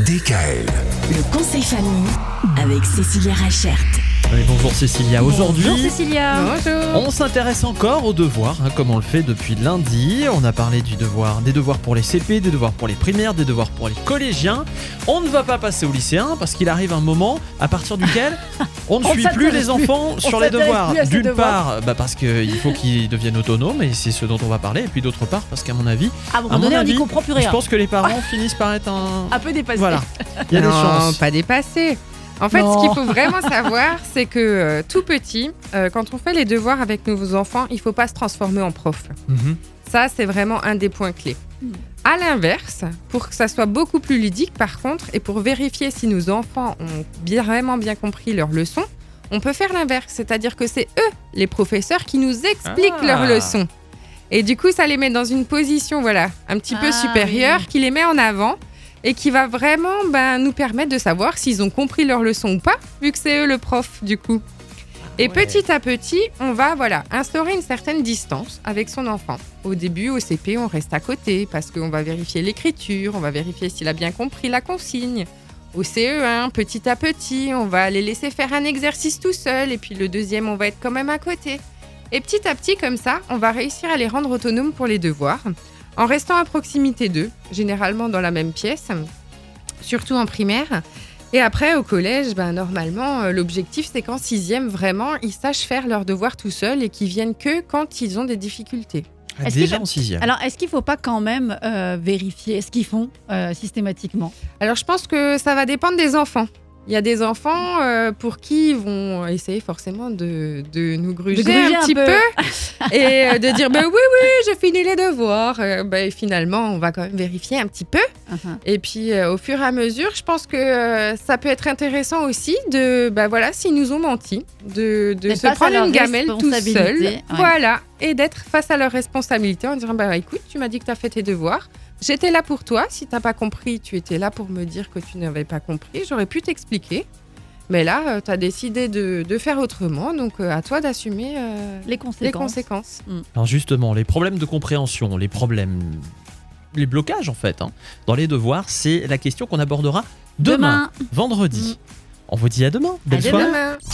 DKL. Le conseil famille avec Cécilia Rachert. Oui, bonjour Cécilia. Aujourd'hui, Bonjour Cécilia. on s'intéresse encore aux devoirs, hein, comme on le fait depuis lundi. On a parlé du devoir, des devoirs pour les CP, des devoirs pour les primaires, des devoirs pour les collégiens. On ne va pas passer aux lycéens parce qu'il arrive un moment à partir duquel on ne On suit plus les plus. enfants On sur les devoirs. D'une part, bah, parce qu'il faut qu'ils deviennent autonomes et c'est ce dont on va parler. Et puis d'autre part, parce qu'à mon avis, À un à moment mon donné, on avis, n'y comprend plus je rien. pense que les parents finissent par être un. Un peu dépassé. Voilà. Il y a des non, chances. pas dépassé. En fait, Non. ce qu'il faut vraiment savoir, c'est que euh, tout petit, euh, quand on fait les devoirs avec nos enfants, il faut pas se transformer en prof. Mhm. Ça, c'est vraiment un des points clés. Mm. À l'inverse, pour que ça soit beaucoup plus ludique, par contre, et pour vérifier si nos enfants ont bien, vraiment bien compris leur leçon, on peut faire l'inverse, c'est-à-dire que c'est eux, les professeurs, qui nous expliquent Ah. leur leçon. Et du coup, ça les met dans une position, voilà, un petit peu Ah, supérieure, oui. qui les met en avant et qui va vraiment ben, nous permettre de savoir s'ils ont compris leur leçon ou pas, vu que c'est eux le prof, du coup. Et ouais. petit à petit, on va voilà instaurer une certaine distance avec son enfant. Au début, au CP, on reste à côté parce qu'on va vérifier l'écriture, on va vérifier s'il a bien compris la consigne. Au CE1, petit à petit, on va les laisser faire un exercice tout seul et puis le deuxième, on va être quand même à côté. Et petit à petit, comme ça, on va réussir à les rendre autonomes pour les devoirs en restant à proximité d'eux, généralement dans la même pièce, surtout en primaire. Et après, au collège, ben, normalement, euh, l'objectif, c'est qu'en sixième, vraiment, ils sachent faire leurs devoirs tout seuls et qu'ils viennent que quand ils ont des difficultés. Ah, Est-ce Déjà en sixième. Alors, est-ce qu'il ne faut pas quand même euh, vérifier ce qu'ils font euh, systématiquement? Alors, je pense que ça va dépendre des enfants. Il y a des enfants euh, pour qui ils vont essayer forcément de, de nous gruger, gruger un un petit peu. peu, et euh, de dire ben oui oui j'ai fini les devoirs. Euh, ben, finalement on va quand même vérifier un petit peu. Uh-huh. Et puis au fur et à mesure, je pense que ça peut être intéressant aussi de, bah voilà, s'ils nous ont menti, de, se prendre une gamelle tout seul, ouais. voilà, et d'être face à leur responsabilité en disant bah écoute, tu m'as dit que tu as fait tes devoirs, j'étais là pour toi, si t'as pas compris, tu étais là pour me dire que tu n'avais pas compris, j'aurais pu t'expliquer. Mais là, tu as décidé de, de faire autrement, donc euh, à toi d'assumer euh, Les les conséquences. Alors justement, les problèmes de compréhension, les problèmes, les blocages en fait, hein, dans les devoirs, c'est la question qu'on abordera demain, vendredi. On vous dit à demain. Belle À soirée. Demain.